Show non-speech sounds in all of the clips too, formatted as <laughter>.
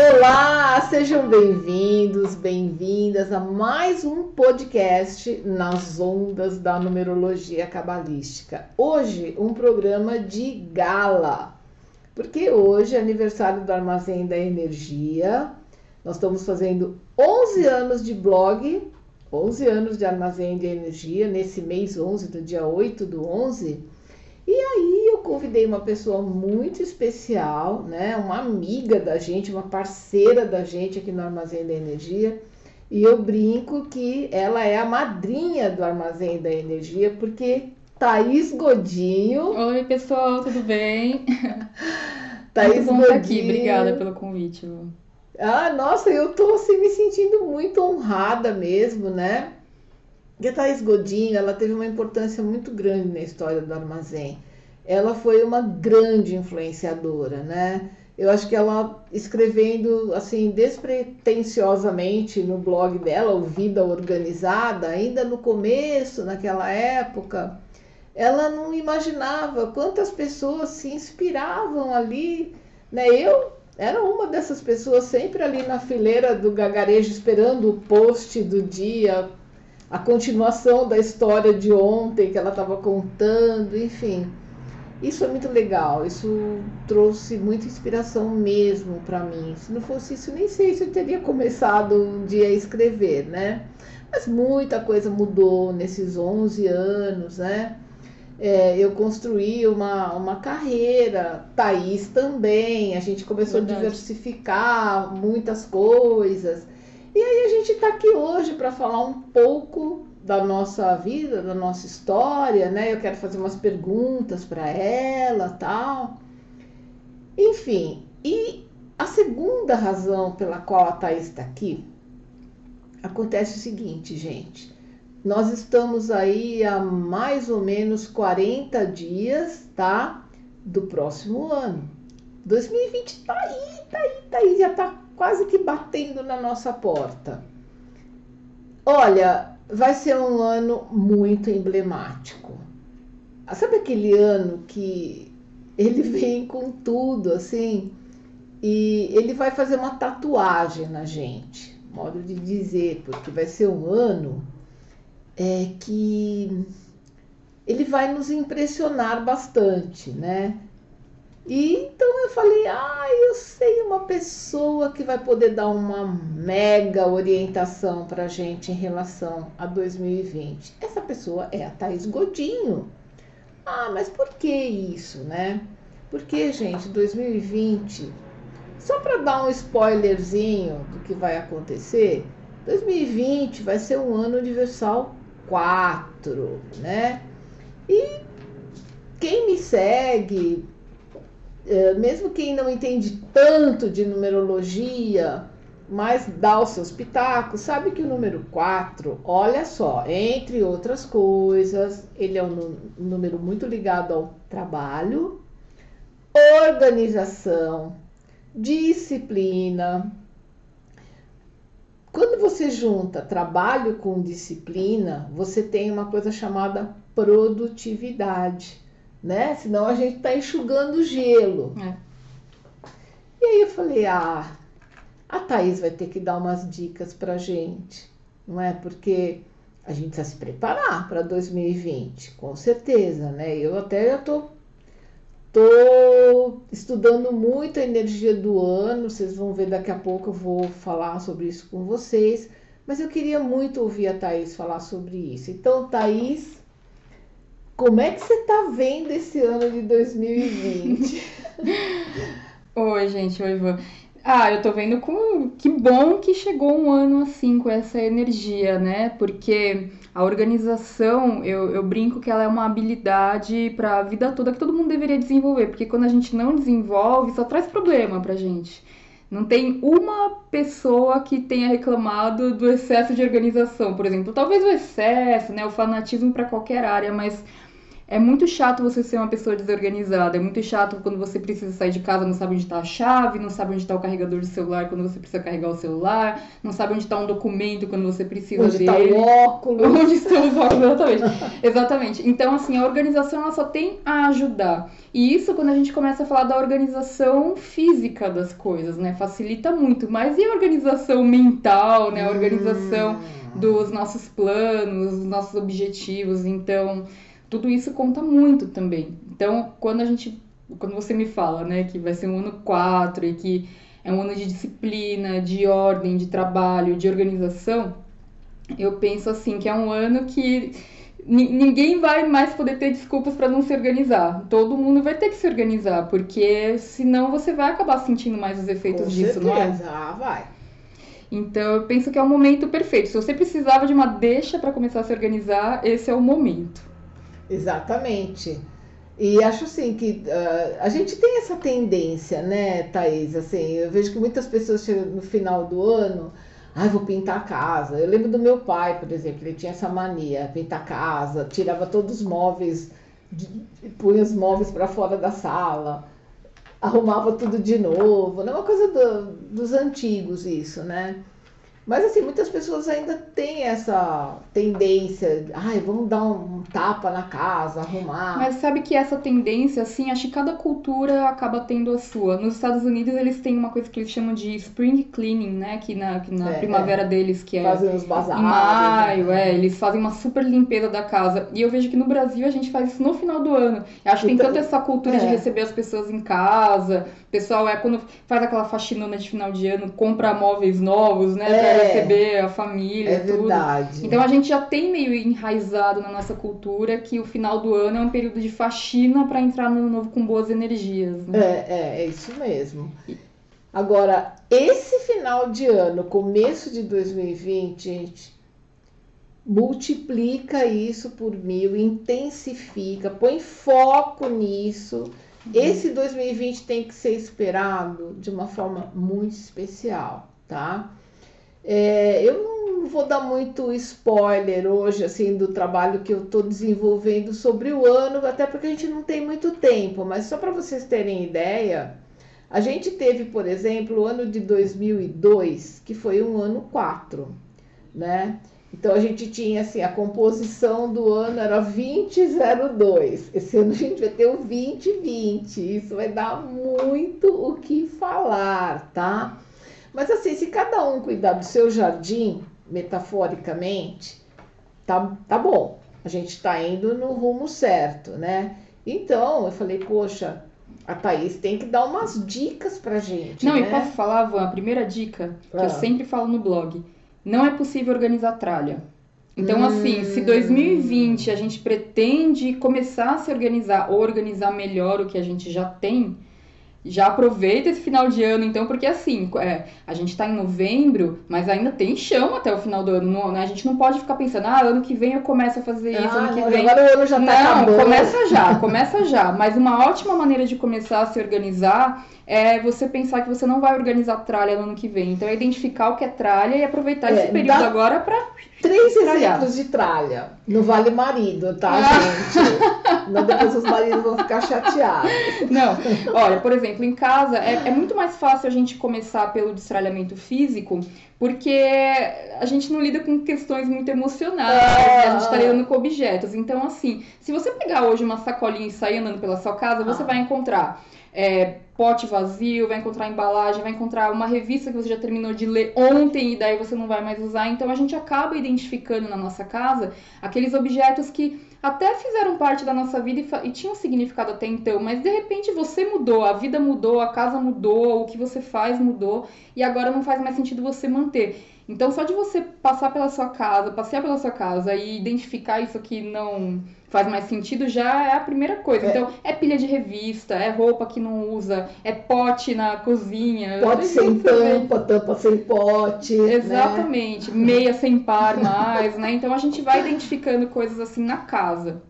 Olá, sejam bem-vindos, bem-vindas a mais um podcast nas ondas da numerologia cabalística. Hoje, um programa de gala, porque hoje é aniversário do Armazém da Energia. Nós estamos fazendo 11 anos de blog, 11 anos de Armazém de Energia, nesse mês 11, do dia 8 do 11. E aí eu convidei uma pessoa muito especial, né? Uma amiga da gente, uma parceira da gente aqui no Armazém da Energia. E eu brinco que ela é a madrinha do Armazém da Energia, porque Thaís Godinho. Oi, pessoal, tudo bem? <laughs> Thaís Muito Godinho. aqui, obrigada pelo convite. Lu. Ah, nossa, eu tô assim me sentindo muito honrada mesmo, né? Thaís Godinho, ela teve uma importância muito grande na história do armazém. Ela foi uma grande influenciadora, né? Eu acho que ela escrevendo assim despretensiosamente no blog dela, o Vida Organizada, ainda no começo, naquela época, ela não imaginava quantas pessoas se inspiravam ali, né? Eu era uma dessas pessoas sempre ali na fileira do gagarejo esperando o post do dia, a continuação da história de ontem que ela estava contando, enfim. Isso é muito legal, isso trouxe muita inspiração mesmo para mim. Se não fosse isso, nem sei se eu teria começado um dia a escrever, né? Mas muita coisa mudou nesses 11 anos, né? É, eu construí uma, uma carreira, Thaís também, a gente começou Verdade. a diversificar muitas coisas. E aí a gente está aqui hoje para falar um pouco da nossa vida, da nossa história, né? Eu quero fazer umas perguntas para ela, tal. Enfim, e a segunda razão pela qual a Thaís está aqui acontece o seguinte, gente. Nós estamos aí há mais ou menos 40 dias, tá? Do próximo ano. 2020 tá aí, tá aí, tá aí, já tá quase que batendo na nossa porta. Olha, vai ser um ano muito emblemático. Sabe aquele ano que ele <laughs> vem com tudo, assim, e ele vai fazer uma tatuagem na gente, modo de dizer, porque vai ser um ano é, que ele vai nos impressionar bastante, né? E então eu falei, ah, eu pessoa que vai poder dar uma mega orientação para a gente em relação a 2020. Essa pessoa é a Thaís Godinho. Ah, mas por que isso, né? Porque, gente, 2020, só para dar um spoilerzinho do que vai acontecer, 2020 vai ser um ano universal 4, né? E quem me segue, mesmo quem não entende tanto de numerologia, mas dá os seus pitacos, sabe que o número 4, olha só, entre outras coisas, ele é um número muito ligado ao trabalho, organização, disciplina. Quando você junta trabalho com disciplina, você tem uma coisa chamada produtividade, né? Senão a gente está enxugando gelo. É. E aí eu falei, ah, a Thaís vai ter que dar umas dicas pra gente, não é? Porque a gente precisa se preparar para 2020, com certeza, né? Eu até já tô, tô estudando muito a energia do ano, vocês vão ver daqui a pouco, eu vou falar sobre isso com vocês, mas eu queria muito ouvir a Thaís falar sobre isso. Então, Thaís, como é que você tá vendo esse ano de 2020? <laughs> Oi, gente, oi, Ivan. Ah, eu tô vendo com que bom que chegou um ano assim com essa energia, né? Porque a organização, eu, eu brinco que ela é uma habilidade para a vida toda que todo mundo deveria desenvolver, porque quando a gente não desenvolve, só traz problema pra gente. Não tem uma pessoa que tenha reclamado do excesso de organização, por exemplo. Talvez o excesso, né, o fanatismo para qualquer área, mas É muito chato você ser uma pessoa desorganizada. É muito chato quando você precisa sair de casa, não sabe onde está a chave, não sabe onde está o carregador do celular quando você precisa carregar o celular, não sabe onde está um documento quando você precisa onde dele. Onde está o óculos. <laughs> Onde estão os óculos, exatamente. exatamente. Então, assim, a organização ela só tem a ajudar. E isso quando a gente começa a falar da organização física das coisas, né? Facilita muito. Mas e a organização mental, né? A organização hum. dos nossos planos, dos nossos objetivos. Então tudo isso conta muito também. Então, quando a gente, quando você me fala, né, que vai ser um ano 4 e que é um ano de disciplina, de ordem, de trabalho, de organização, eu penso assim que é um ano que ninguém vai mais poder ter desculpas para não se organizar. Todo mundo vai ter que se organizar, porque senão você vai acabar sentindo mais os efeitos Com disso, certeza. não é? Ah, vai. Então eu penso que é o momento perfeito. Se você precisava de uma deixa para começar a se organizar, esse é o momento. Exatamente. E acho assim que uh, a gente tem essa tendência, né, Thaís? Assim, eu vejo que muitas pessoas chegam no final do ano, ah, vou pintar a casa. Eu lembro do meu pai, por exemplo, ele tinha essa mania, pintar a casa, tirava todos os móveis, punha os móveis para fora da sala, arrumava tudo de novo. Não é uma coisa do, dos antigos isso, né? Mas assim, muitas pessoas ainda têm essa tendência, ai, vamos dar um tapa na casa, arrumar. Mas sabe que essa tendência, assim, acho que cada cultura acaba tendo a sua. Nos Estados Unidos eles têm uma coisa que eles chamam de spring cleaning, né? Que na, que na é, primavera é. deles, que é fazem os bazares, em maio, né? é, eles fazem uma super limpeza da casa. E eu vejo que no Brasil a gente faz isso no final do ano. Eu acho que então, tem tanto essa cultura é. de receber as pessoas em casa. O pessoal é quando faz aquela faxinona de final de ano, compra móveis novos, né? É. receber a família, É tudo. verdade. Então a gente já tem meio enraizado na nossa cultura que o final do ano é um período de faxina para entrar no novo com boas energias. Né? É, é, é isso mesmo. Agora, esse final de ano, começo de 2020, gente, multiplica isso por mil, intensifica, põe foco nisso. Esse 2020 tem que ser esperado de uma forma muito especial, tá? É, eu não vou dar muito spoiler hoje, assim, do trabalho que eu estou desenvolvendo sobre o ano, até porque a gente não tem muito tempo, mas só para vocês terem ideia, a gente teve, por exemplo, o ano de 2002, que foi um ano 4, né? Então a gente tinha assim, a composição do ano era 2002. Esse ano a gente vai ter o 2020. Isso vai dar muito o que falar, tá? Mas assim, se cada um cuidar do seu jardim, metaforicamente, tá, tá bom. A gente está indo no rumo certo, né? Então, eu falei, poxa, a Thaís tem que dar umas dicas pra gente. Não, né? e posso falar, Van, a primeira dica que Ah. eu sempre falo no blog: não é possível organizar tralha. Então, Hum. assim, se 2020 a gente pretende começar a se organizar ou organizar melhor o que a gente já tem, já aproveita esse final de ano, então, porque assim, é, a gente tá em novembro, mas ainda tem chão até o final do ano. não- né? A gente não pode ficar pensando, ah, ano que vem eu começo a fazer isso, Ah, ano que vem. agora o ano já tá Não, acabando. começa já, começa já. Mas uma ótima maneira de começar a se organizar é você pensar que você não vai organizar tralha no ano que vem. Então é identificar o que é tralha e aproveitar É, esse período agora pra. Três Tralhar. exemplos de tralha. Não vale marido, tá, Ah. gente? Não depois os maridos vão ficar chateados. Não, olha, por exemplo, em casa é, é muito mais fácil a gente começar pelo destralhamento físico, porque a gente não lida com questões muito emocionais, É. né? a gente tá lidando com objetos. Então, assim, se você pegar hoje uma sacolinha e sair andando pela sua casa, você Ah. vai encontrar é, pote vazio, vai encontrar embalagem, vai encontrar uma revista que você já terminou de ler ontem e daí você não vai mais usar. Então a gente acaba identificando na nossa casa aqueles objetos que até fizeram parte da nossa vida e, e tinham significado até então, mas de repente você mudou, a vida mudou, a casa mudou, o que você faz mudou e agora não faz mais sentido você manter. Então só de você passar pela sua casa, passear pela sua casa e identificar isso que não faz mais sentido já é a primeira coisa. É. Então é pilha de revista, é roupa que não usa, é pote na cozinha. Pote sem né? tampa, tampa sem pote. Né? Exatamente, meia sem par mais, né? Então a gente vai identificando coisas assim na casa.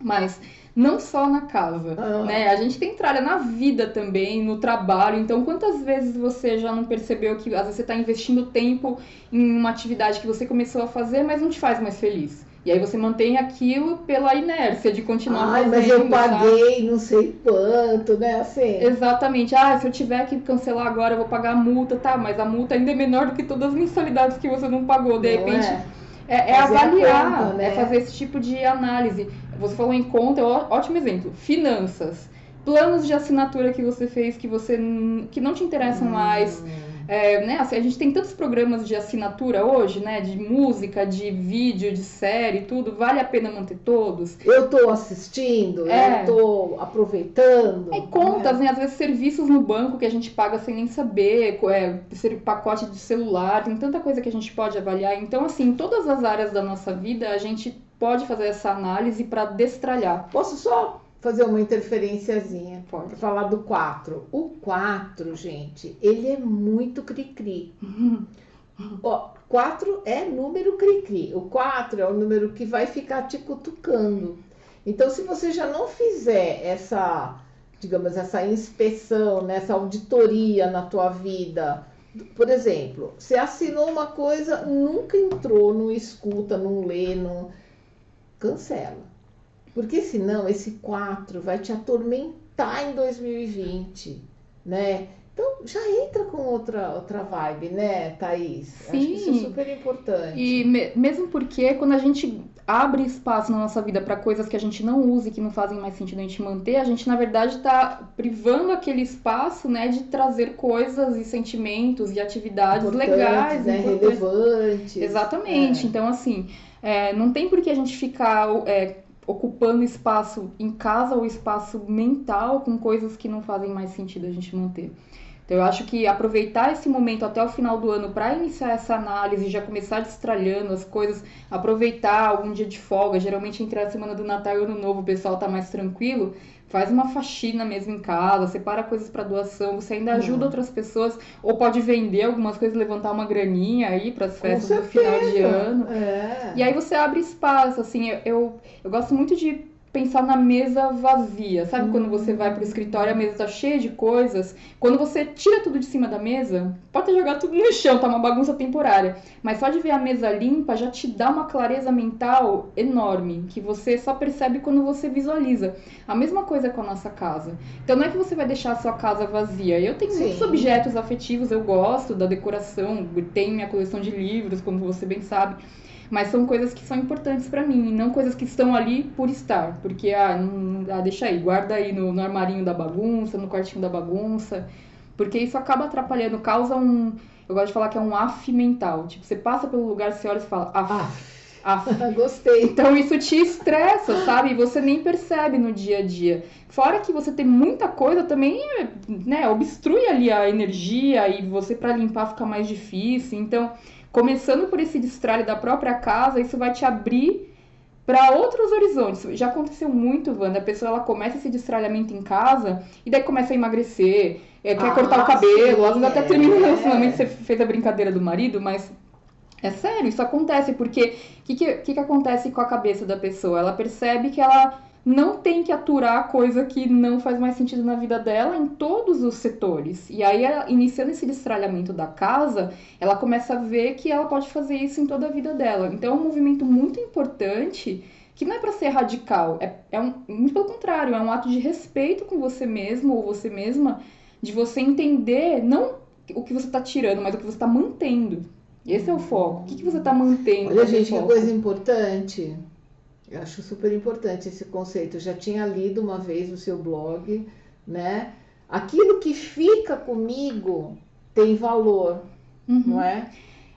Mas não só na casa, Ah. né? A gente tem tralha na vida também, no trabalho. Então, quantas vezes você já não percebeu que às vezes você está investindo tempo em uma atividade que você começou a fazer, mas não te faz mais feliz? E aí você mantém aquilo pela inércia de continuar Ai, fazendo. mas eu paguei não sei quanto, né? Assim. Exatamente. Ah, se eu tiver que cancelar agora, eu vou pagar a multa, tá? Mas a multa ainda é menor do que todas as mensalidades que você não pagou. De não repente, é? é, é a avaliar, conta, né? é fazer esse tipo de análise. Você falou em conta, é ótimo exemplo. Finanças. Planos de assinatura que você fez que você que não te interessam mais. É, né, assim, a gente tem tantos programas de assinatura hoje, né? De música, de vídeo, de série, tudo. Vale a pena manter todos? Eu tô assistindo, É. eu tô aproveitando. É contas, né? Às vezes serviços no banco que a gente paga sem nem saber, é, ser pacote de celular, tem tanta coisa que a gente pode avaliar. Então, assim, em todas as áreas da nossa vida, a gente pode fazer essa análise para destralhar. Posso só fazer uma interferenciazinha? Pra falar do 4. O 4, gente, ele é muito cri-cri. <laughs> Ó, 4 é número cri-cri. O 4 é o número que vai ficar te cutucando. Então, se você já não fizer essa, digamos, essa inspeção, né, essa auditoria na tua vida, por exemplo, você assinou uma coisa, nunca entrou, não escuta, não lê, não cancela. Porque senão esse 4 vai te atormentar em 2020, né? Então já entra com outra, outra vibe, né, Thaís? Acho que isso é Sim. super importante. E me- mesmo porque quando a gente abre espaço na nossa vida para coisas que a gente não usa e que não fazem mais sentido a gente manter, a gente na verdade está privando aquele espaço, né, de trazer coisas e sentimentos e atividades Importantes, legais, né? importantes. Relevantes. Exatamente. É. Então, assim, é, não tem por que a gente ficar é, ocupando espaço em casa ou espaço mental com coisas que não fazem mais sentido a gente manter. Então, eu acho que aproveitar esse momento até o final do ano para iniciar essa análise, já começar destralhando as coisas, aproveitar algum dia de folga. Geralmente, entre a semana do Natal e Ano Novo, o pessoal tá mais tranquilo. Faz uma faxina mesmo em casa, separa coisas para doação, você ainda ajuda Uhum. outras pessoas, ou pode vender algumas coisas, levantar uma graninha aí para as festas do final de ano. É. E aí você abre espaço, assim, eu, eu, eu gosto muito de pensar na mesa vazia. Sabe quando você vai pro escritório, a mesa tá cheia de coisas? Quando você tira tudo de cima da mesa, pode jogado tudo no chão, tá uma bagunça temporária. Mas só de ver a mesa limpa já te dá uma clareza mental enorme, que você só percebe quando você visualiza. A mesma coisa com a nossa casa. Então não é que você vai deixar a sua casa vazia. Eu tenho Sim. muitos objetos afetivos, eu gosto da decoração, tenho minha coleção de livros, como você bem sabe. Mas são coisas que são importantes pra mim, não coisas que estão ali por estar. Porque, ah, não, ah deixa aí, guarda aí no, no armarinho da bagunça, no quartinho da bagunça. Porque isso acaba atrapalhando, causa um. Eu gosto de falar que é um af mental. Tipo, você passa pelo lugar, você olha e fala, af, Ah, af. <laughs> gostei. Então isso te estressa, sabe? E você nem percebe no dia a dia. Fora que você tem muita coisa também, né, obstrui ali a energia e você pra limpar fica mais difícil. Então, começando por esse destralhe da própria casa, isso vai te abrir para outros horizontes. Já aconteceu muito, Wanda. A pessoa ela começa esse destralhamento em casa e daí começa a emagrecer, é, quer Ah, cortar o cabelo, às vezes até termina o é. relacionamento, você fez a brincadeira do marido, mas é sério, isso acontece, porque o que, que que acontece com a cabeça da pessoa? Ela percebe que ela não tem que aturar coisa que não faz mais sentido na vida dela em todos os setores. E aí, ela, iniciando esse destralhamento da casa, ela começa a ver que ela pode fazer isso em toda a vida dela. Então, é um movimento muito importante que não é para ser radical, é, é um, muito pelo contrário, é um ato de respeito com você mesmo ou você mesma, de você entender não o que você está tirando, mas o que você está mantendo. Esse é o foco. O que, que você está mantendo? Olha, gente, que coisa importante. Eu acho super importante esse conceito. Eu já tinha lido uma vez no seu blog, né? Aquilo que fica comigo tem valor, Uhum. não é?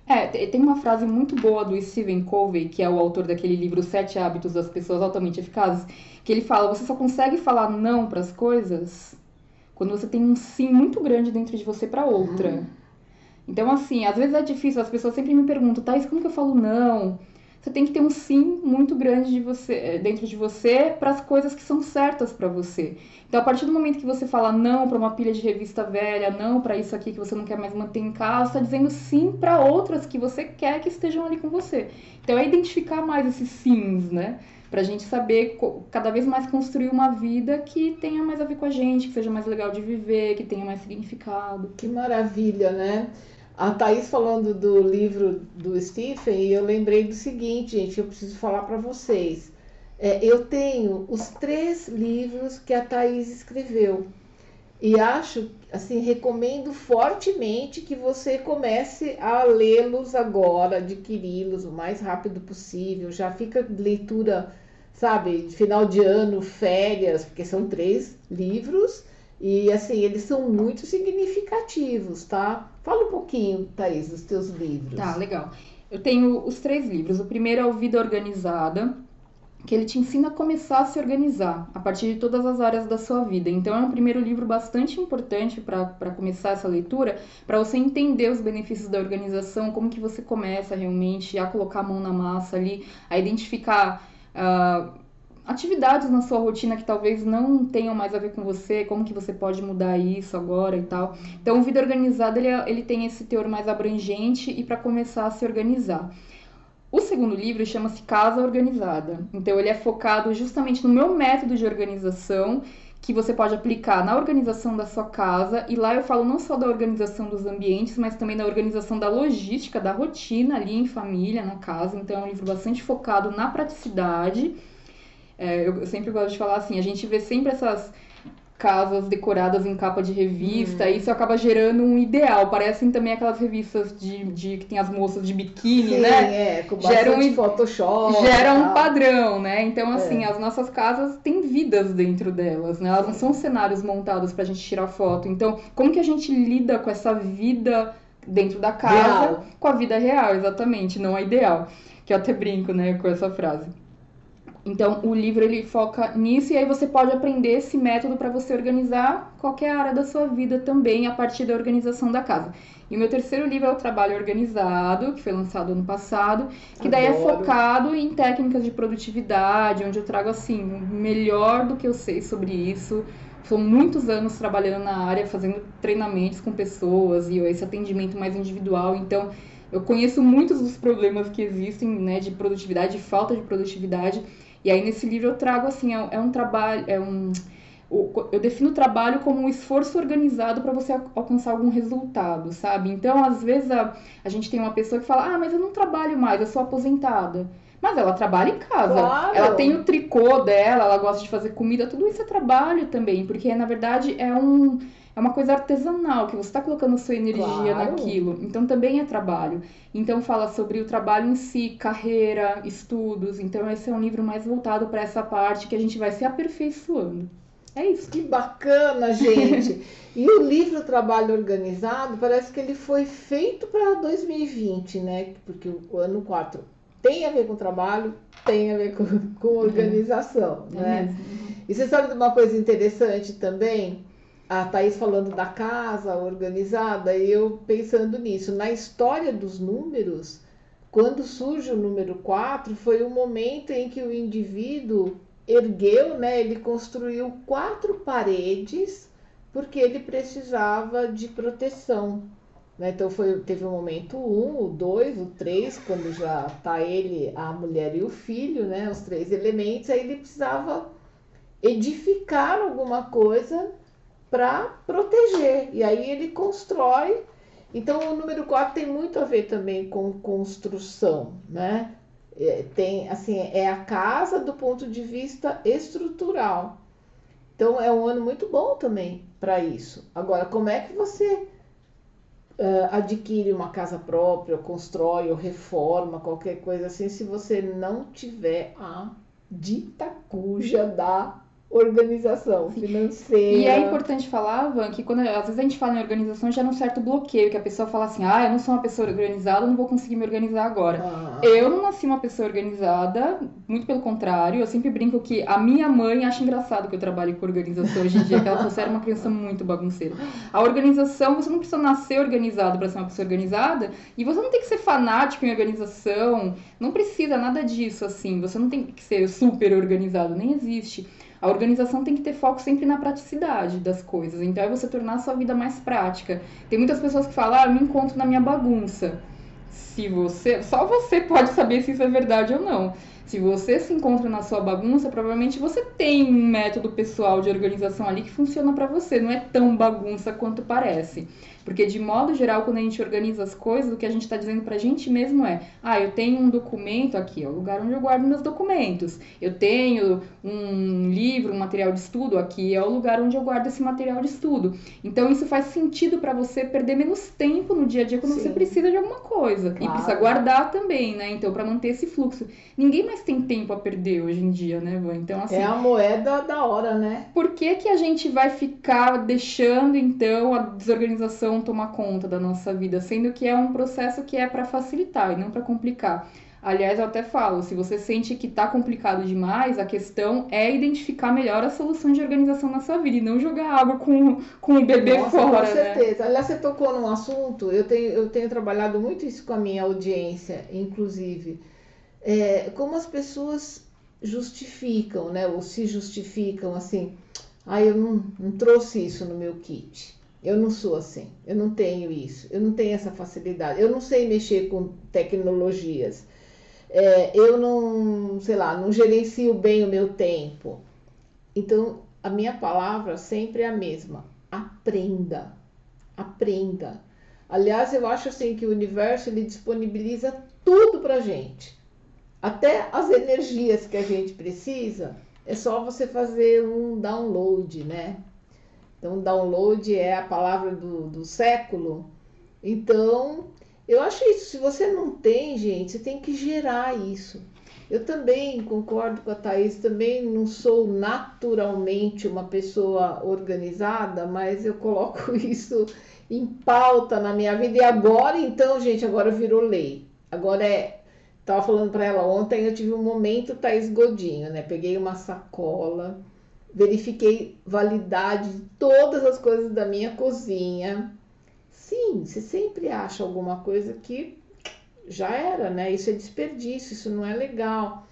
É, te- tem uma frase muito boa do Stephen Covey, que é o autor daquele livro Sete Hábitos das Pessoas Altamente Eficazes, que ele fala: você só consegue falar não para as coisas quando você tem um sim muito grande dentro de você para outra. Uhum. Então, assim, às vezes é difícil, as pessoas sempre me perguntam, Thais, como que eu falo não? Você tem que ter um sim muito grande de você, eh, dentro de você para as coisas que são certas para você. Então, a partir do momento que você fala não para uma pilha de revista velha, não para isso aqui que você não quer mais manter em casa, está dizendo sim para outras que você quer que estejam ali com você. Então, é identificar mais esses sims, né? Pra gente saber cada vez mais construir uma vida que tenha mais a ver com a gente, que seja mais legal de viver, que tenha mais significado. Que maravilha, né? A Thaís falando do livro do Stephen, e eu lembrei do seguinte, gente, eu preciso falar para vocês. É, eu tenho os três livros que a Thaís escreveu. E acho, assim, recomendo fortemente que você comece a lê-los agora, adquiri-los o mais rápido possível. Já fica leitura, sabe, final de ano, férias, porque são três livros e assim, eles são muito significativos, tá? Fala um pouquinho, Thaís, dos teus livros. Tá, legal. Eu tenho os três livros. O primeiro é o Vida Organizada, que ele te ensina a começar a se organizar a partir de todas as áreas da sua vida. Então, é um primeiro livro bastante importante para começar essa leitura, para você entender os benefícios da organização, como que você começa realmente a colocar a mão na massa ali, a identificar. Uh, atividades na sua rotina que talvez não tenham mais a ver com você, como que você pode mudar isso agora e tal. Então, o Vida Organizada, ele, é, ele tem esse teor mais abrangente e para começar a se organizar. O segundo livro chama-se Casa Organizada. Então, ele é focado justamente no meu método de organização que você pode aplicar na organização da sua casa. E lá eu falo não só da organização dos ambientes, mas também da organização da logística, da rotina ali em família, na casa. Então, é um livro bastante focado na praticidade. É, eu sempre gosto de falar assim, a gente vê sempre essas casas decoradas em capa de revista, hum. e isso acaba gerando um ideal. Parecem também aquelas revistas de, de que tem as moças de biquíni, Sim, né? É, com gera um, Photoshop. Gera um padrão, né? Então, assim, é. as nossas casas têm vidas dentro delas, né? Elas não são cenários montados pra gente tirar foto. Então, como que a gente lida com essa vida dentro da casa real. com a vida real, exatamente, não a ideal. Que eu até brinco, né, com essa frase. Então, o livro ele foca nisso e aí você pode aprender esse método para você organizar qualquer área da sua vida também a partir da organização da casa. E o meu terceiro livro é o Trabalho Organizado, que foi lançado ano passado, que daí é focado em técnicas de produtividade, onde eu trago assim, o melhor do que eu sei sobre isso. São muitos anos trabalhando na área, fazendo treinamentos com pessoas e esse atendimento mais individual. Então, eu conheço muitos dos problemas que existem, né, de produtividade, de falta de produtividade. E aí nesse livro eu trago assim, é, é um trabalho, é um eu defino o trabalho como um esforço organizado para você alcançar algum resultado, sabe? Então, às vezes, a, a gente tem uma pessoa que fala: Ah, mas eu não trabalho mais, eu sou aposentada. Mas ela trabalha em casa. Claro. Ela tem o tricô dela, ela gosta de fazer comida, tudo isso é trabalho também, porque na verdade é um é uma coisa artesanal, que você está colocando sua energia claro. naquilo. Então também é trabalho. Então fala sobre o trabalho em si, carreira, estudos. Então esse é um livro mais voltado para essa parte que a gente vai se aperfeiçoando. É isso. Que bacana, gente. <laughs> e o livro Trabalho Organizado parece que ele foi feito para 2020, né? Porque o ano 4 tem a ver com trabalho, tem a ver com, com uhum. organização, é né? Mesmo. E você sabe de uma coisa interessante também? a Thaís falando da casa organizada, e eu pensando nisso. Na história dos números, quando surge o número 4, foi o momento em que o indivíduo ergueu, né, ele construiu quatro paredes porque ele precisava de proteção. Né? Então foi, teve o momento 1, um, o 2, o 3, quando já está ele, a mulher e o filho, né, os três elementos, aí ele precisava edificar alguma coisa para proteger. E aí ele constrói. Então o número 4 tem muito a ver também com construção, né? É, tem assim, é a casa do ponto de vista estrutural. Então é um ano muito bom também para isso. Agora, como é que você adquire uma casa própria, constrói ou reforma, qualquer coisa assim, se você não tiver a dita cuja da organização financeira. E é importante falar, Van, que quando às vezes a gente fala em organização, já é um certo bloqueio, que a pessoa fala assim, ah, eu não sou uma pessoa organizada, não vou conseguir me organizar agora. Ah. Eu não nasci uma pessoa organizada, muito pelo contrário, eu sempre brinco que a minha mãe acha engraçado que eu trabalho com organização hoje em dia, que ela considera uma criança muito bagunceira. A organização, você não precisa nascer organizado para ser uma pessoa organizada, e você não tem que ser fanático em organização, não precisa nada disso, assim, você não tem que ser super organizado, nem existe. A organização tem que ter foco sempre na praticidade das coisas. Então é você tornar a sua vida mais prática. Tem muitas pessoas que falam, ah, eu me encontro na minha bagunça. Se você. Só você pode saber se isso é verdade ou não. Se você se encontra na sua bagunça, provavelmente você tem um método pessoal de organização ali que funciona para você. Não é tão bagunça quanto parece. Porque, de modo geral, quando a gente organiza as coisas, o que a gente está dizendo para a gente mesmo é: ah, eu tenho um documento aqui, é o lugar onde eu guardo meus documentos. Eu tenho um livro, um material de estudo, aqui é o lugar onde eu guardo esse material de estudo. Então, isso faz sentido para você perder menos tempo no dia a dia quando Sim. você precisa de alguma coisa. Claro. E precisa guardar também, né? Então, para manter esse fluxo. Ninguém mais tem tempo a perder hoje em dia, né, Van? Então, assim. É a moeda da hora, né? Por que, que a gente vai ficar deixando, então, a desorganização tomar conta da nossa vida? Sendo que é um processo que é para facilitar e não para complicar. Aliás, eu até falo, se você sente que está complicado demais, a questão é identificar melhor as soluções de organização na sua vida e não jogar água com, com o bebê Nossa, fora. Com né? certeza. Né? Aliás, você tocou num assunto, eu tenho, eu tenho trabalhado muito isso com a minha audiência, inclusive. É, como as pessoas justificam, né? Ou se justificam assim, ah, eu não, não trouxe isso no meu kit. Eu não sou assim, eu não tenho isso, eu não tenho essa facilidade, eu não sei mexer com tecnologias, é, eu não, sei lá, não gerencio bem o meu tempo. Então, a minha palavra sempre é a mesma: aprenda, aprenda. Aliás, eu acho assim que o universo ele disponibiliza tudo para gente até as energias que a gente precisa, é só você fazer um download, né? Então, download é a palavra do, do século. Então, eu acho isso. Se você não tem, gente, você tem que gerar isso. Eu também concordo com a Thaís, também não sou naturalmente uma pessoa organizada, mas eu coloco <laughs> isso em pauta na minha vida. E agora, então, gente, agora virou lei. Agora é Tava falando para ela ontem, eu tive um momento Thaís Godinho, né? Peguei uma sacola, verifiquei validade de todas as coisas da minha cozinha. Sim, você sempre acha alguma coisa que já era, né? Isso é desperdício, isso não é legal.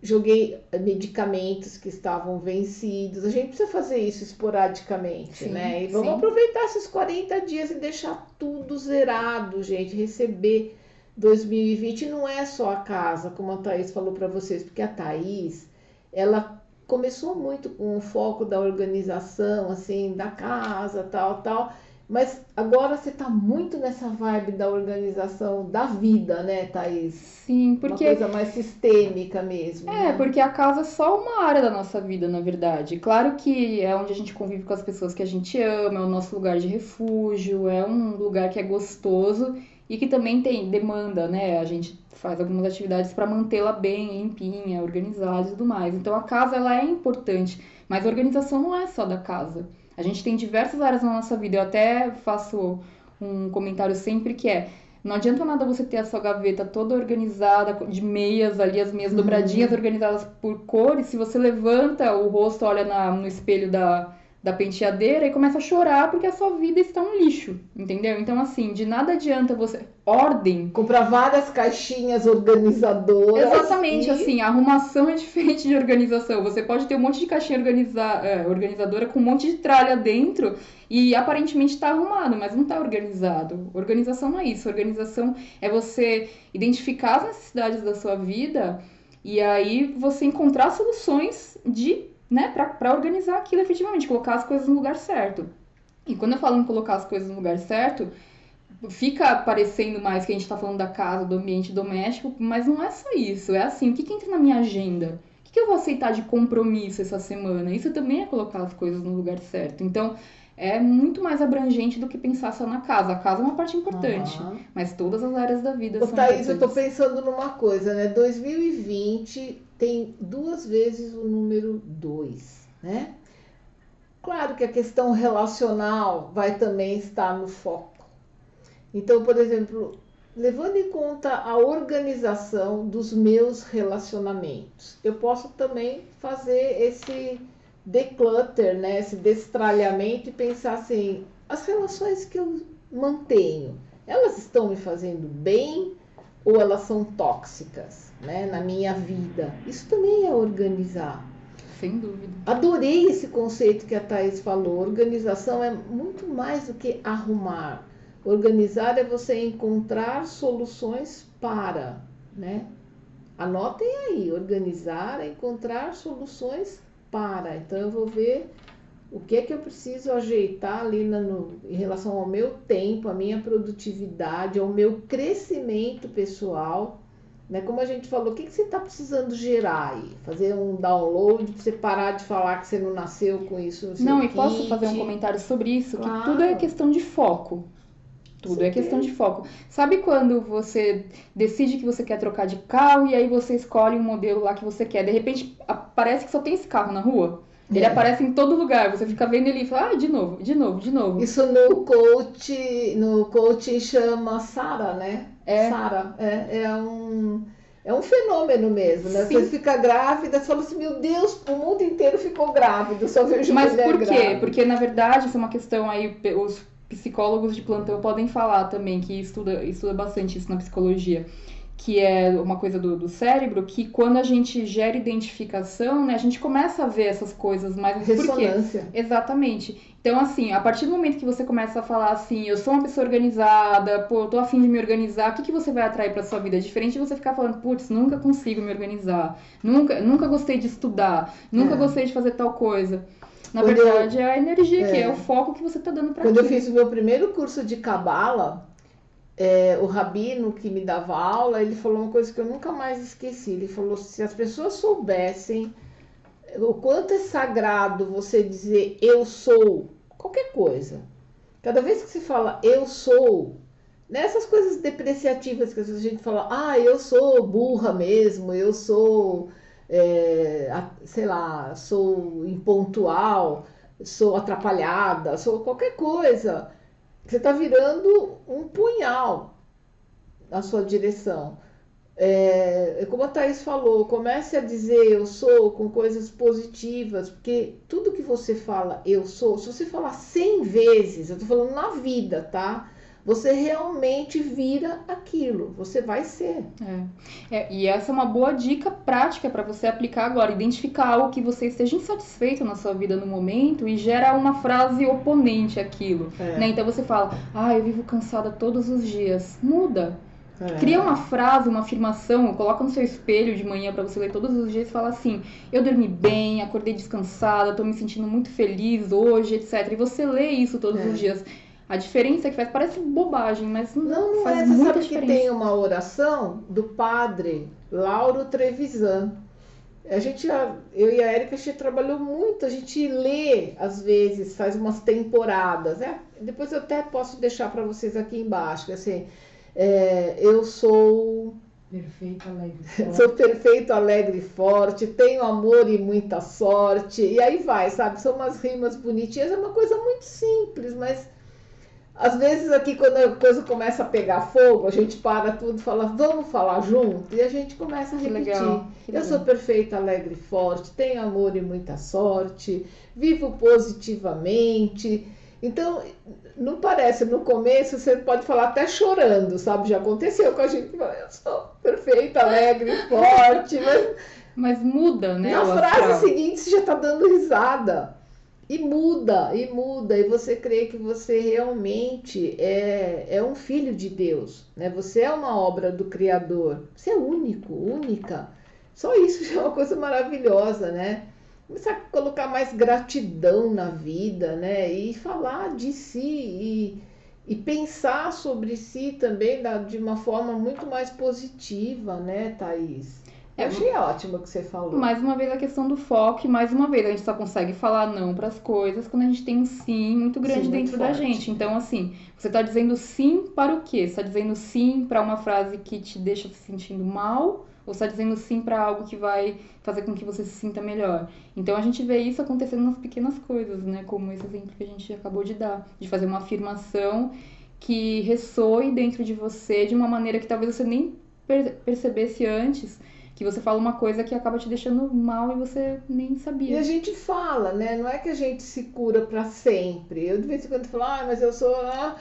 Joguei medicamentos que estavam vencidos. A gente precisa fazer isso esporadicamente, sim, né? E vamos sim. aproveitar esses 40 dias e deixar tudo zerado, gente. Receber 2020 não é só a casa, como a Thaís falou para vocês, porque a Thaís, ela começou muito com o foco da organização, assim, da casa, tal, tal. Mas agora você tá muito nessa vibe da organização da vida, né, Thaís? Sim, porque. Uma coisa mais sistêmica mesmo. É, né? porque a casa é só uma área da nossa vida, na verdade. Claro que é onde a gente convive com as pessoas que a gente ama, é o nosso lugar de refúgio, é um lugar que é gostoso e que também tem demanda, né? A gente faz algumas atividades para mantê-la bem, limpinha, organizada e tudo mais. Então a casa ela é importante, mas a organização não é só da casa. A gente tem diversas áreas na nossa vida. Eu até faço um comentário sempre que é não adianta nada você ter a sua gaveta toda organizada, de meias ali, as meias uhum. dobradinhas organizadas por cores. Se você levanta o rosto, olha na, no espelho da, da penteadeira e começa a chorar porque a sua vida está um lixo, entendeu? Então, assim, de nada adianta você. Ordem. Comprar várias caixinhas organizadoras. Exatamente, e... assim, a arrumação é diferente de organização. Você pode ter um monte de caixinha organiza... É, organizadora com um monte de tralha dentro e aparentemente está arrumado, mas não está organizado. Organização não é isso. Organização é você identificar as necessidades da sua vida e aí você encontrar soluções de né, para organizar aquilo efetivamente, colocar as coisas no lugar certo. E quando eu falo em colocar as coisas no lugar certo, fica parecendo mais que a gente está falando da casa, do ambiente doméstico, mas não é só isso. É assim, o que, que entra na minha agenda? O que, que eu vou aceitar de compromisso essa semana? Isso também é colocar as coisas no lugar certo. Então, é muito mais abrangente do que pensar só na casa. A casa é uma parte importante, uhum. mas todas as áreas da vida Ô, são Thaís, importantes. eu tô pensando numa coisa, né? 2020 tem duas vezes o número 2, né? Claro que a questão relacional vai também estar no foco. Então, por exemplo, levando em conta a organização dos meus relacionamentos, eu posso também fazer esse declutter, né, esse destralhamento e pensar assim, as relações que eu mantenho, elas estão me fazendo bem ou elas são tóxicas, né, na minha vida? Isso também é organizar. Sem dúvida. Adorei esse conceito que a Thais falou. Organização é muito mais do que arrumar. Organizar é você encontrar soluções para, né? Anotem aí, organizar é encontrar soluções para. Então eu vou ver o que é que eu preciso ajeitar ali na, no, em relação ao meu tempo, a minha produtividade, ao meu crescimento pessoal. Né? Como a gente falou, o que, que você está precisando gerar aí? Fazer um download para você parar de falar que você não nasceu com isso. No não, e posso fazer um comentário sobre isso? Claro. Que tudo é questão de foco. Tudo é questão de foco. Sabe quando você decide que você quer trocar de carro e aí você escolhe um modelo lá que você quer? De repente parece que só tem esse carro na rua. Ele é. aparece em todo lugar, você fica vendo ele e fala, ah, de novo, de novo, de novo. Isso no coach, no coaching chama Sara, né? É. Sara, é, é um é um fenômeno mesmo, né? Sim. Você fica grávida, você fala assim, meu Deus, o mundo inteiro ficou grávido, só vejo Mas mulher por quê? Grávida. Porque na verdade, isso é uma questão aí, os psicólogos de plantão podem falar também, que estuda, estuda bastante isso na psicologia que é uma coisa do, do, cérebro, que quando a gente gera identificação, né, a gente começa a ver essas coisas mais... Ressonância. Por quê? Exatamente. Então, assim, a partir do momento que você começa a falar assim, eu sou uma pessoa organizada, pô, eu tô afim de me organizar, o que, que você vai atrair pra sua vida? Diferente de você ficar falando, putz, nunca consigo me organizar, nunca, nunca gostei de estudar, nunca é. gostei de fazer tal coisa. Na Quando verdade, eu, é a energia, é, que é o foco que você tá dando pra Quando aquilo. eu fiz o meu primeiro curso de cabala, é, o rabino que me dava aula, ele falou uma coisa que eu nunca mais esqueci. Ele falou: se as pessoas soubessem o quanto é sagrado você dizer eu sou qualquer coisa. Cada vez que se fala eu sou, nessas coisas depreciativas que a gente fala, ah, eu sou burra mesmo, eu sou, é, sei lá, sou impontual, sou atrapalhada, sou qualquer coisa você está virando um punhal na sua direção. É, como a Thaís falou, comece a dizer eu sou com coisas positivas, porque tudo que você fala eu sou, se você falar 100 vezes, eu estou falando na vida, tá? Você realmente vira aquilo, você vai ser. É. É, e essa é uma boa dica prática para você aplicar agora, identificar algo que você esteja insatisfeito na sua vida no momento e gera uma frase oponente àquilo. É. Né? Então você fala, ah, eu vivo cansada todos os dias. Muda. É. Cria uma frase, uma afirmação, coloca no seu espelho de manhã para você ler todos os dias e fala assim: Eu dormi bem, acordei descansada, tô me sentindo muito feliz hoje, etc. E você lê isso todos é. os dias a diferença que faz parece bobagem, mas não, não faz é. Você muita sabe diferença. que tem uma oração do padre Lauro Trevisan. A gente, eu e a Erika, a gente trabalhou muito, a gente lê, às vezes, faz umas temporadas. Né? Depois eu até posso deixar para vocês aqui embaixo. Assim, é, eu sou Perfeito, alegre, <laughs> forte. Sou perfeito, alegre e forte, tenho amor e muita sorte. E aí vai, sabe? São umas rimas bonitinhas, é uma coisa muito simples, mas às vezes aqui quando a coisa começa a pegar fogo, a gente para tudo e fala, vamos falar junto, e a gente começa a repetir. Legal, Eu sou perfeita, alegre e forte, tenho amor e muita sorte, vivo positivamente. Então, não parece, no começo você pode falar até chorando, sabe? Já aconteceu com a gente, eu sou perfeita, alegre e forte, mas, mas muda, né? Na frase seguinte você já está dando risada. E muda, e muda, e você crê que você realmente é, é um filho de Deus, né? Você é uma obra do Criador, você é único, única. Só isso <laughs> já é uma coisa maravilhosa, né? Começar a colocar mais gratidão na vida, né? E falar de si e, e pensar sobre si também da, de uma forma muito mais positiva, né, Thaís? Eu achei ótimo o que você falou. Mais uma vez a questão do foco, e mais uma vez a gente só consegue falar não para as coisas quando a gente tem um sim muito grande sim, dentro muito da gente. Então, assim, você está dizendo sim para o quê? Você está dizendo sim para uma frase que te deixa se sentindo mal? Ou está dizendo sim para algo que vai fazer com que você se sinta melhor? Então a gente vê isso acontecendo nas pequenas coisas, né? Como esse exemplo que a gente acabou de dar, de fazer uma afirmação que ressoe dentro de você de uma maneira que talvez você nem percebesse antes que você fala uma coisa que acaba te deixando mal e você nem sabia. E a gente fala, né? Não é que a gente se cura para sempre. Eu de vez em quando falo, ah, mas eu sou. Ah,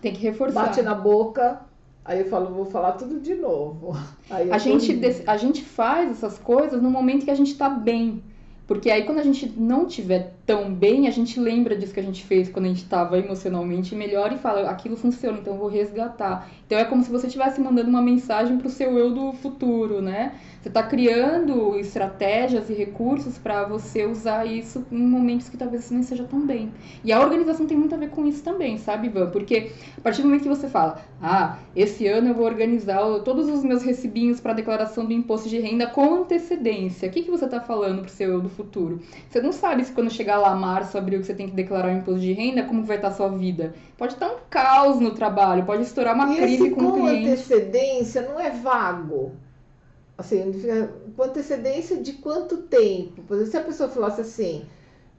Tem que reforçar. Bate na boca. Aí eu falo, vou falar tudo de novo. <laughs> a, gente, a gente faz essas coisas no momento que a gente tá bem. Porque aí quando a gente não tiver tão bem, a gente lembra disso que a gente fez quando a gente estava emocionalmente melhor e fala, aquilo funciona, então eu vou resgatar. Então é como se você estivesse mandando uma mensagem para o seu eu do futuro, né? Você está criando estratégias e recursos para você usar isso em momentos que talvez você nem seja tão bem. E a organização tem muito a ver com isso também, sabe, Ivan? Porque a partir do momento que você fala, ah, esse ano eu vou organizar todos os meus recibinhos para declaração do imposto de renda com antecedência. O que, que você está falando para o seu eu do futuro? Você não sabe se quando chegar lá março, abril, que você tem que declarar o imposto de renda, como vai estar a sua vida. Pode estar um caos no trabalho, pode estourar uma e crise com o cliente. com antecedência não é vago. Assim, com antecedência de quanto tempo? Por exemplo, se a pessoa falasse assim,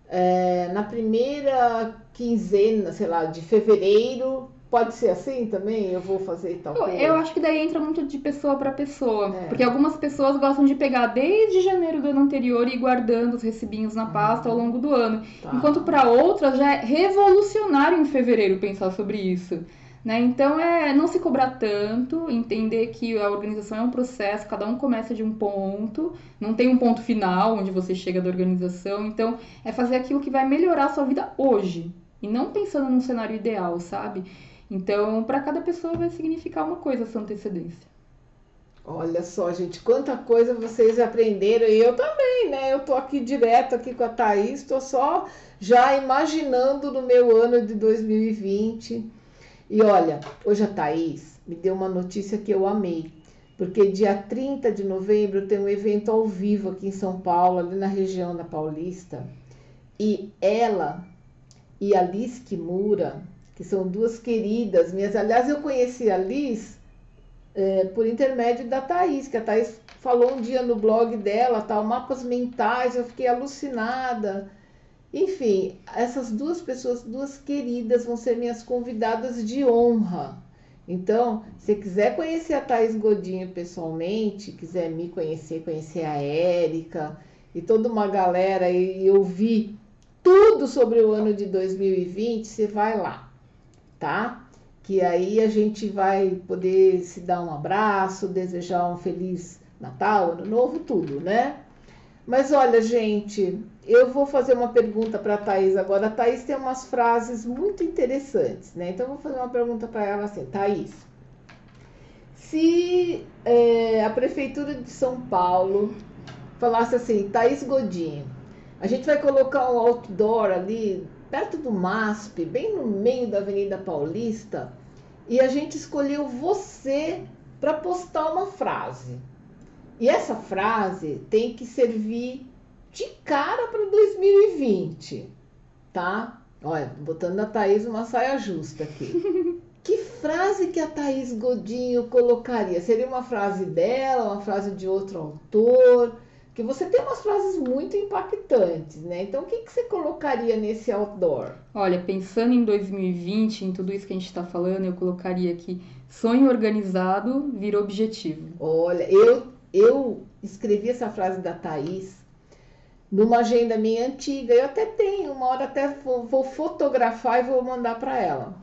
é, na primeira quinzena, sei lá, de fevereiro, Pode ser assim também? Eu vou fazer tal coisa? Eu acho que daí entra muito de pessoa para pessoa. É. Porque algumas pessoas gostam de pegar desde janeiro do ano anterior e ir guardando os recibinhos na pasta ao longo do ano. Tá. Enquanto para outras já é revolucionário em fevereiro pensar sobre isso. Né? Então é não se cobrar tanto, entender que a organização é um processo, cada um começa de um ponto, não tem um ponto final onde você chega da organização. Então é fazer aquilo que vai melhorar a sua vida hoje. E não pensando num cenário ideal, sabe? Então, para cada pessoa vai significar uma coisa essa antecedência. Olha só, gente, quanta coisa vocês aprenderam e eu também, né? Eu tô aqui direto aqui com a Thaís, tô só já imaginando no meu ano de 2020. E olha, hoje a Thaís me deu uma notícia que eu amei, porque dia 30 de novembro tem um evento ao vivo aqui em São Paulo, ali na região da Paulista, e ela e a Liz Kimura que são duas queridas minhas. Aliás, eu conheci a Liz é, por intermédio da Thaís, que a Thaís falou um dia no blog dela, tal, mapas mentais, eu fiquei alucinada. Enfim, essas duas pessoas, duas queridas, vão ser minhas convidadas de honra. Então, se quiser conhecer a Thaís Godinho pessoalmente, quiser me conhecer, conhecer a Érica e toda uma galera e, e ouvir tudo sobre o ano de 2020, você vai lá tá? Que aí a gente vai poder se dar um abraço, desejar um feliz Natal, Ano Novo, tudo, né? Mas olha, gente, eu vou fazer uma pergunta para a Thaís agora. A Thaís tem umas frases muito interessantes, né? Então eu vou fazer uma pergunta para ela assim, Thaís. Se é, a Prefeitura de São Paulo falasse assim, Thaís Godinho, a gente vai colocar um outdoor ali perto do MASP, bem no meio da Avenida Paulista, e a gente escolheu você para postar uma frase. E essa frase tem que servir de cara para 2020, tá? Olha, botando a Thaís uma saia justa aqui. <laughs> que frase que a Thaís Godinho colocaria? Seria uma frase dela, uma frase de outro autor? Que você tem umas frases muito impactantes, né? Então, o que, que você colocaria nesse outdoor? Olha, pensando em 2020, em tudo isso que a gente está falando, eu colocaria aqui: sonho organizado vira objetivo. Olha, eu, eu escrevi essa frase da Thaís numa agenda minha antiga. Eu até tenho, uma hora até vou, vou fotografar e vou mandar para ela.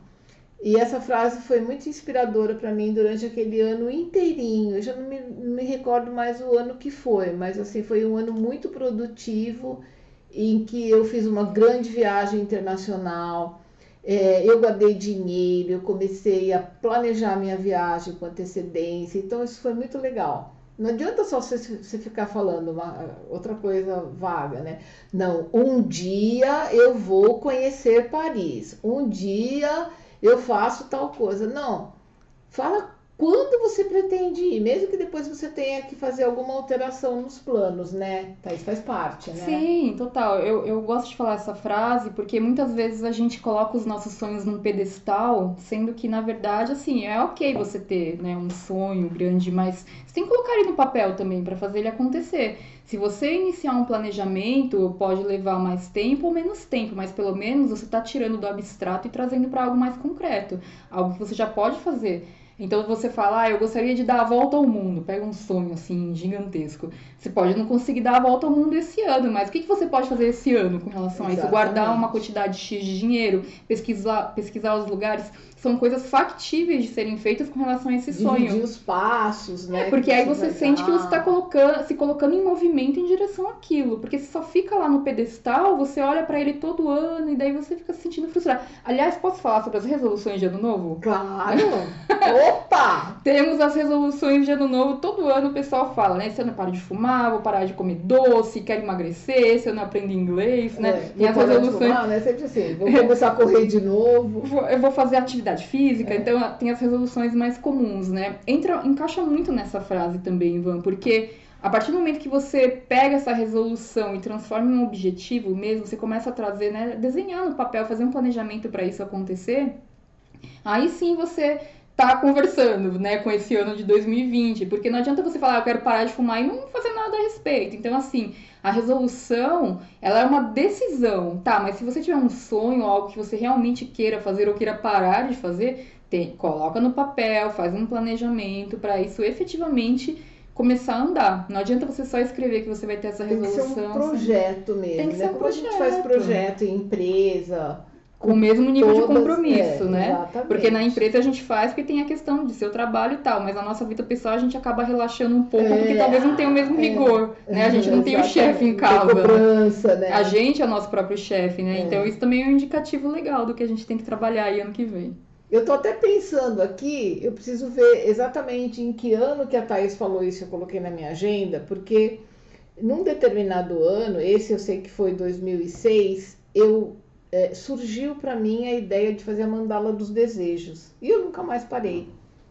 E essa frase foi muito inspiradora para mim durante aquele ano inteirinho. Eu já não me, não me, recordo mais o ano que foi, mas assim foi um ano muito produtivo em que eu fiz uma grande viagem internacional. É, eu guardei dinheiro, eu comecei a planejar minha viagem com antecedência, então isso foi muito legal. Não adianta só você, você ficar falando uma, outra coisa vaga, né? Não, um dia eu vou conhecer Paris, um dia eu faço tal coisa. Não. Fala quando você pretende ir, mesmo que depois você tenha que fazer alguma alteração nos planos, né? Tá, isso faz parte, né? Sim, total. Eu, eu gosto de falar essa frase porque muitas vezes a gente coloca os nossos sonhos num pedestal, sendo que, na verdade, assim, é ok você ter né, um sonho grande, mas você tem que colocar ele no papel também para fazer ele acontecer. Se você iniciar um planejamento, pode levar mais tempo ou menos tempo, mas pelo menos você está tirando do abstrato e trazendo para algo mais concreto, algo que você já pode fazer. Então você fala, ah, eu gostaria de dar a volta ao mundo. Pega um sonho assim gigantesco. Você pode não conseguir dar a volta ao mundo esse ano, mas o que, que você pode fazer esse ano com relação Exatamente. a isso? Guardar uma quantidade X de dinheiro, pesquisar, pesquisar os lugares são coisas factíveis de serem feitas com relação a esse Dividir sonho. Dividir os passos, né? É, porque aí você sente que você está colocando, se colocando em movimento em direção àquilo. Porque se só fica lá no pedestal, você olha para ele todo ano e daí você fica se sentindo frustrado. Aliás, posso falar sobre as resoluções de ano novo? Claro! <laughs> Opa! Temos as resoluções de ano novo, todo ano o pessoal fala, né? Se eu não paro de fumar, vou parar de comer doce, quero emagrecer, se eu não aprendo inglês, né? É, Tem as resoluções. fumar, né? Sempre assim, vou começar a correr de novo. Vou- Eu vou fazer atividade física, É. então tem as resoluções mais comuns, né? Entra, encaixa muito nessa frase também, Ivan, porque a partir do momento que você pega essa resolução e transforma em um objetivo mesmo, você começa a trazer, né? Desenhar no papel, fazer um planejamento para isso acontecer, aí sim você tá conversando, né, com esse ano de 2020, porque não adianta você falar, "Ah, eu quero parar de fumar e não fazer nada a respeito. Então, assim, a resolução, ela é uma decisão, tá? Mas se você tiver um sonho, algo que você realmente queira fazer ou queira parar de fazer, tem, coloca no papel, faz um planejamento para isso efetivamente começar a andar. Não adianta você só escrever que você vai ter essa Tem que ser resolução um projeto mesmo, Tem que né? ser um Como a gente faz projeto. projeto em empresa. Com o mesmo nível de todas- compromisso, é, né? Exatamente. Porque na empresa a gente faz porque tem a questão de seu trabalho e tal, mas na nossa vida pessoal a gente acaba relaxando um pouco É, porque talvez não tenha o mesmo é, rigor, né? A gente não tem o chefe em casa. cobrança, né? A gente é o nosso próprio chefe, né? É. Então isso também é um indicativo legal do que a gente tem que trabalhar aí ano que vem. Eu tô até pensando aqui, eu preciso ver exatamente em que ano que a Thaís falou isso, eu coloquei na minha agenda, porque num determinado ano, esse eu sei que foi 2006, eu é, surgiu para mim a ideia de fazer a mandala dos desejos. E eu nunca mais parei.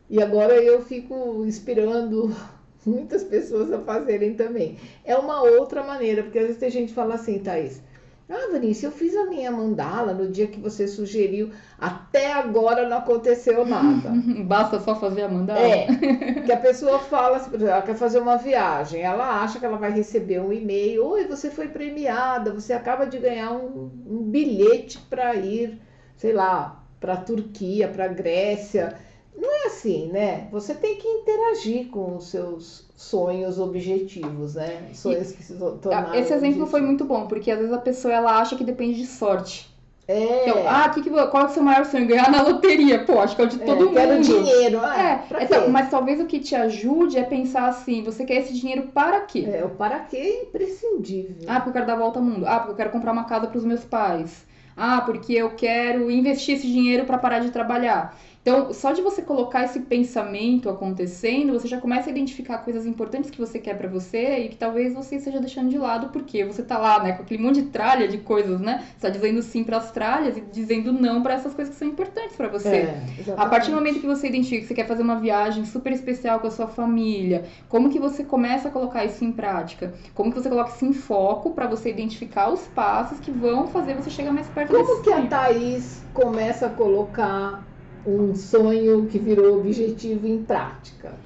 E agora eu fico inspirando <laughs> muitas pessoas a fazerem também. É uma outra maneira, porque às vezes tem gente que fala assim, Thaís, ah, Vinícius, eu fiz a minha mandala no dia que você sugeriu, até agora não aconteceu nada. <laughs> Basta só fazer a mandala? É, <laughs> que a pessoa fala, assim, ela quer fazer uma viagem, ela acha que ela vai receber um e-mail, oi, você foi premiada, você acaba de ganhar um, um bilhete para ir, sei lá, para a Turquia, para a Grécia. Não é assim, né? Você tem que interagir com os seus sonhos objetivos, né? Sonhos que se tornaram Esse exemplo foi muito bom, porque às vezes a pessoa ela acha que depende de sorte. É, Então, ah, que que, qual é o seu maior sonho? Ganhar na loteria. Pô, acho que é o de é, todo quero mundo. dinheiro. Ah, É, pra então, mas talvez o que te ajude é pensar assim, você quer esse dinheiro para quê? É, o para quê é imprescindível. Ah, porque eu quero dar volta ao mundo. Ah, porque eu quero comprar uma casa para os meus pais. Ah, porque eu quero investir esse dinheiro para parar de trabalhar. Então, só de você colocar esse pensamento acontecendo, você já começa a identificar coisas importantes que você quer para você e que talvez você esteja deixando de lado porque você tá lá, né, com aquele monte de tralha de coisas, né? Você tá dizendo sim para as tralhas e dizendo não para essas coisas que são importantes para você. É, A partir do momento que você identifica que você quer fazer uma viagem super especial com a sua família, como que você começa a colocar isso em prática? Como que você coloca isso em foco para você identificar os passos que vão fazer você chegar mais perto Como que a? Thaís começa a colocar um sonho que virou objetivo em prática?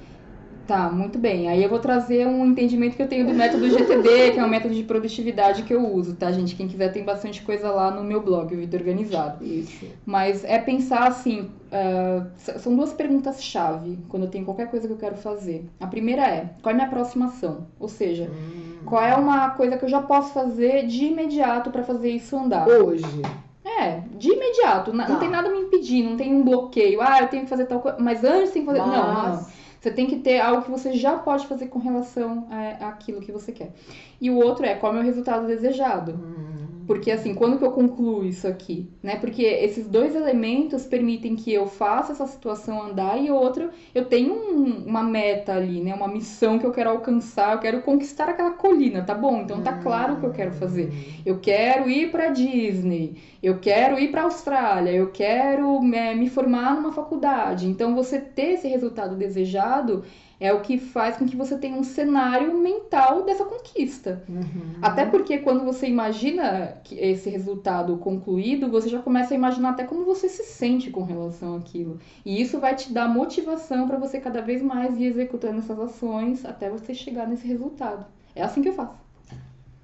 Tá, muito bem. Aí eu vou trazer um entendimento que eu tenho do método GTD, que é um método de produtividade que eu uso, tá, gente? Quem quiser tem bastante coisa lá no meu blog, o Vida Organizado. Isso. Mas é pensar assim, s- são duas perguntas-chave quando eu tenho qualquer coisa que eu quero fazer. A primeira é, qual é a minha próxima ação? Ou seja, qual é uma coisa que eu já posso fazer de imediato para fazer isso andar? Hoje. É, de imediato. na- Não Tá. tem nada me impedindo, não tem um bloqueio. Ah, eu tenho que fazer tal coisa. Mas antes tem que fazer. Não, não, Você tem que ter algo que você já pode fazer com relação a, àquilo que você quer. E o outro é qual é o resultado desejado. Hum, Porque assim, quando que eu concluo isso aqui, né? Porque esses dois elementos permitem que eu faça essa situação andar e outro, eu tenho um- uma meta ali, né? Uma missão que eu quero alcançar, eu quero conquistar aquela colina, tá bom? Então tá claro o que eu quero fazer. Eu quero ir para Disney, eu quero ir para Austrália, eu quero é, me formar numa faculdade. Então você ter esse resultado desejado é o que faz com que você tenha um cenário mental dessa conquista. Uhum. Até porque quando você imagina que esse resultado concluído, você já começa a imaginar até como você se sente com relação àquilo. E isso vai te dar motivação para você cada vez mais ir executando essas ações até você chegar nesse resultado. É assim que eu faço.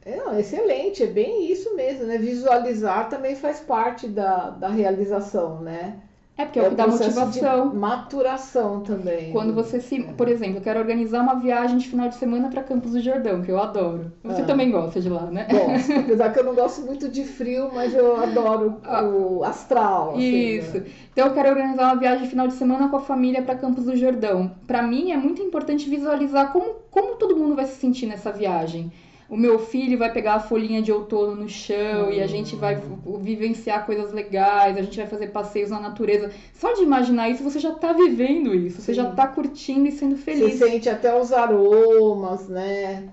É, excelente, é bem isso mesmo, né? Visualizar também faz parte da, da realização, né? É porque é, o que dá motivação. De maturação também. Quando você se. Por exemplo, eu quero organizar uma viagem de final de semana para Campos do Jordão, que eu adoro. Você Ah. também gosta de lá, né? Gosto, <laughs> apesar que eu não gosto muito de frio, mas eu adoro o astral. assim, Isso. né? Então eu quero organizar uma viagem de final de semana com a família para Campos do Jordão. Para mim é muito importante visualizar como, como todo mundo vai se sentir nessa viagem. O meu filho vai pegar a folhinha de outono no chão e a gente vai Hum. vivenciar coisas legais, a gente vai fazer passeios na natureza. Só de imaginar isso, você já tá vivendo isso, você já Sim. tá curtindo e sendo Você feliz. sente até os aromas, né?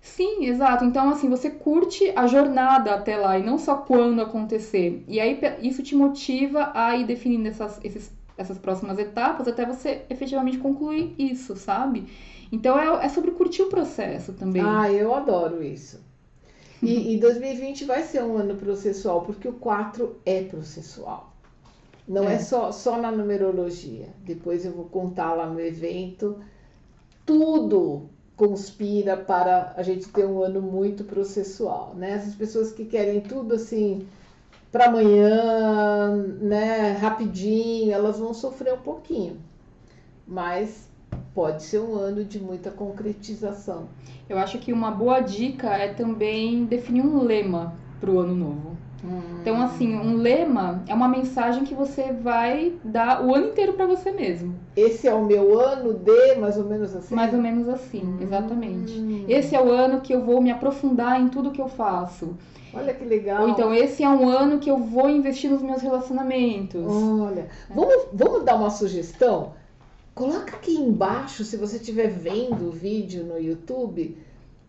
Sim, exato. Então, assim, você curte a jornada até lá e não só quando acontecer. E aí, isso te motiva a ir definindo essas, esses- essas próximas etapas até você efetivamente concluir isso, sabe? Então, é, é sobre curtir o processo também. Ah, eu adoro isso. E, <laughs> e 2020 vai ser um ano processual, porque o 4 é processual. Não é, É. só, só na numerologia. Depois eu vou contar lá no evento. Tudo conspira para a gente ter um ano muito processual, né? Essas pessoas que querem tudo assim para amanhã, né, rapidinho, elas vão sofrer um pouquinho. Mas pode ser um ano de muita concretização. Eu acho que uma boa dica é também definir um lema para o ano novo. Então, assim, um lema é uma mensagem que você vai dar o ano inteiro para você mesmo. Esse é o meu ano de mais ou menos assim? Mais ou menos assim, exatamente. Hum, Esse é o ano que eu vou me aprofundar em tudo que eu faço. Olha que legal. Ou então, esse é um ano que eu vou investir nos meus relacionamentos. Olha, vamos, vamos dar uma sugestão? Coloca aqui embaixo, se você estiver vendo o vídeo no YouTube,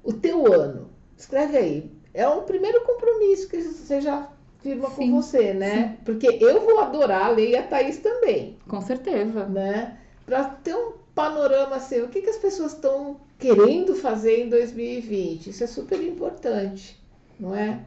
o teu ano. Escreve aí. É um primeiro compromisso que você já firma Sim, com você, né? Porque eu vou adorar ler e a Thaís também, Com certeza. né? Para ter um panorama assim, o que, que as pessoas estão querendo fazer em 2020. Isso é super importante, não é?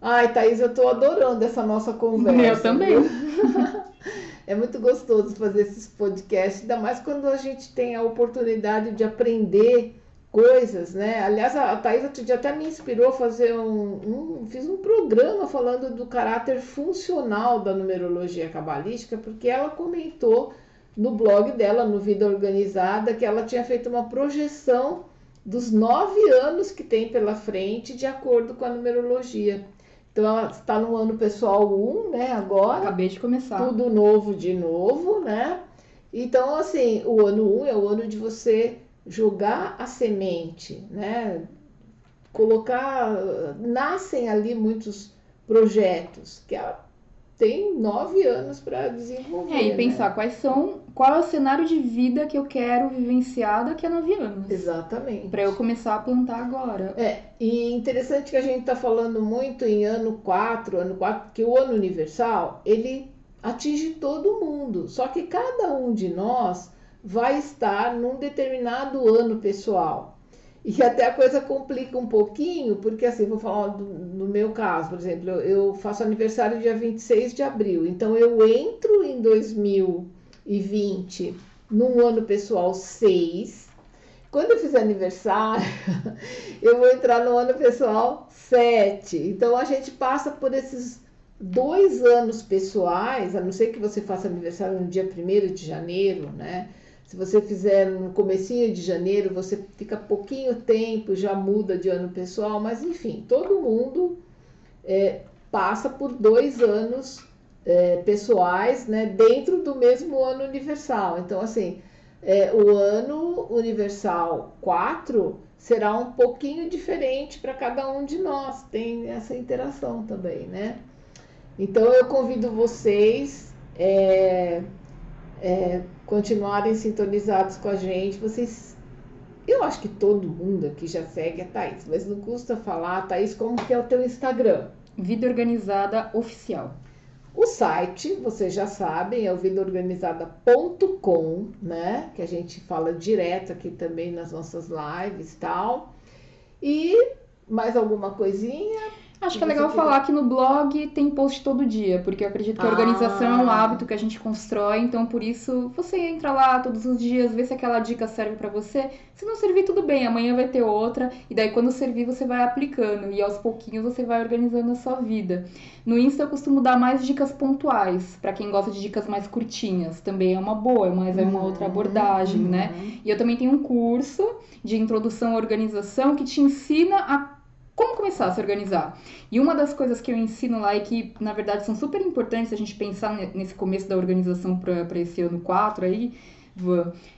Ai, Thaís, eu tô adorando essa nossa <laughs> conversa. Eu também. <laughs> É muito gostoso fazer esses podcasts, ainda mais quando a gente tem a oportunidade de aprender coisas, né? Aliás, a Thaís outro dia até me inspirou a fazer um, um- Fiz um programa falando do caráter funcional da numerologia cabalística, porque ela comentou no blog dela, no Vida Organizada, que ela tinha feito uma projeção dos nove anos que tem pela frente, de acordo com a numerologia. Então, ela está no ano pessoal 1, né? Agora Acabei de começar. tudo novo de novo, né? Então, assim, o ano 1 é o ano de você jogar a semente, né? Colocar. Nascem ali muitos projetos que ela tem nove anos para desenvolver. É, e né? pensar quais são, qual é o cenário de vida que eu quero vivenciar daqui a nove anos. Exatamente. Pra eu começar a plantar agora. É, e interessante que a gente está falando muito em ano 4, ano 4, que o ano universal, ele atinge todo mundo. Só que cada um de nós vai estar num determinado ano pessoal. E até a coisa complica um pouquinho, porque assim, vou falar do, no meu caso, por exemplo, eu, eu faço aniversário dia 26 de abril, então eu entro em 2020 num ano pessoal 6. Quando eu fizer aniversário, <laughs> eu vou entrar no ano pessoal 7. Então a gente passa por esses dois anos pessoais, a não ser que você faça aniversário no dia 1 de janeiro, né? Se você fizer no comecinho de janeiro, você fica pouquinho tempo, já muda de ano pessoal, mas enfim, todo mundo é, passa por dois anos é, pessoais, né? Dentro do mesmo ano universal. Então, assim, é, o ano universal 4 será um pouquinho diferente para cada um de nós. Tem essa interação também, né? Então eu convido vocês é, é, continuarem sintonizados com a gente. Vocês, eu acho que todo mundo aqui já segue a Thaís, mas não custa falar, Thaís, como que é o teu Instagram? Vida organizada oficial. O site, vocês já sabem, é o vidaorganizada.com, né? Que a gente fala direto aqui também nas nossas lives e tal. E mais alguma coisinha? Acho que é legal falar que no blog tem post todo dia, porque eu acredito que a Ah. organização é um hábito que a gente constrói, então por isso você entra lá todos os dias, vê se aquela dica serve pra você. Se não servir, tudo bem, amanhã vai ter outra, e daí quando servir você vai aplicando, e aos pouquinhos você vai organizando a sua vida. No Insta eu costumo dar mais dicas pontuais, pra quem gosta de dicas mais curtinhas, também é uma boa, mas é uma outra abordagem, né? E eu também tenho um curso de introdução à organização que te ensina a como começar a se organizar. E uma das coisas que eu ensino lá e que, na verdade, são super importantes a gente pensar ne- nesse começo da organização para esse ano 4 aí,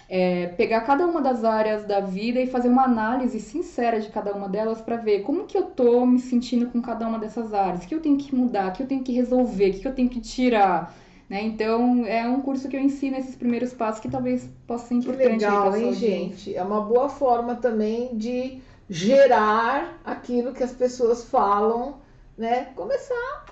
é pegar cada uma das áreas da vida e fazer uma análise sincera de cada uma delas para ver como que eu tô me sentindo com cada uma dessas áreas, o que eu tenho que mudar, o que eu tenho que resolver, o que eu tenho que tirar. Né? Então, é um curso que eu ensino esses primeiros passos que talvez possa ser importante. Que legal, hein, gente? É uma boa forma também de gerar aquilo que as pessoas falam, né? Começar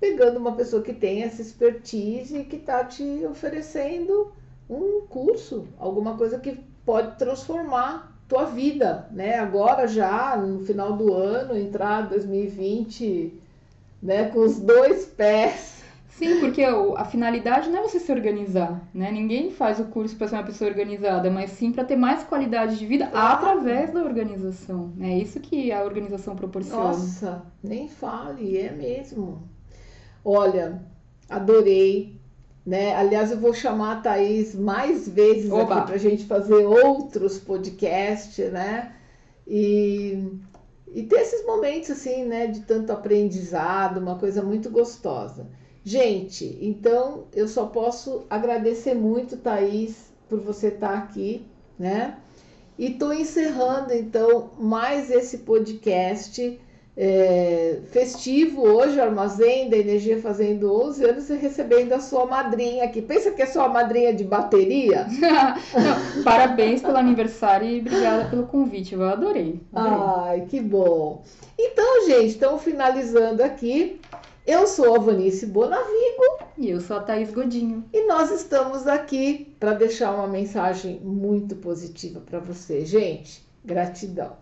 pegando uma pessoa que tem essa expertise e que está te oferecendo um curso, alguma coisa que pode transformar tua vida, né? Agora já no final do ano, entrar 2020, né, com os dois pés Sim, porque a finalidade não é você se organizar, né? Ninguém faz o curso para ser uma pessoa organizada, mas sim para ter mais qualidade de vida através da organização. É isso que a organização proporciona. Nossa, nem fale, é mesmo. Olha, adorei. Né? Aliás, eu vou chamar a Thaís mais vezes Oba. aqui para a gente fazer outros podcasts, né? E, e ter esses momentos assim, né, de tanto aprendizado, uma coisa muito gostosa. Gente, então eu só posso agradecer muito, Thaís, por você estar aqui, né? E estou encerrando então mais esse podcast é, festivo hoje, Armazém da Energia fazendo 11 anos e recebendo a sua madrinha aqui. Pensa que é sua madrinha de bateria? <laughs> Não, parabéns pelo aniversário e obrigada pelo convite, eu adorei, adorei. Ai, que bom. Então, gente, estamos finalizando aqui. Eu sou a Vanice Bonavigo. E eu sou a Thaís Godinho. E nós estamos aqui para deixar uma mensagem muito positiva para você, gente. Gratidão.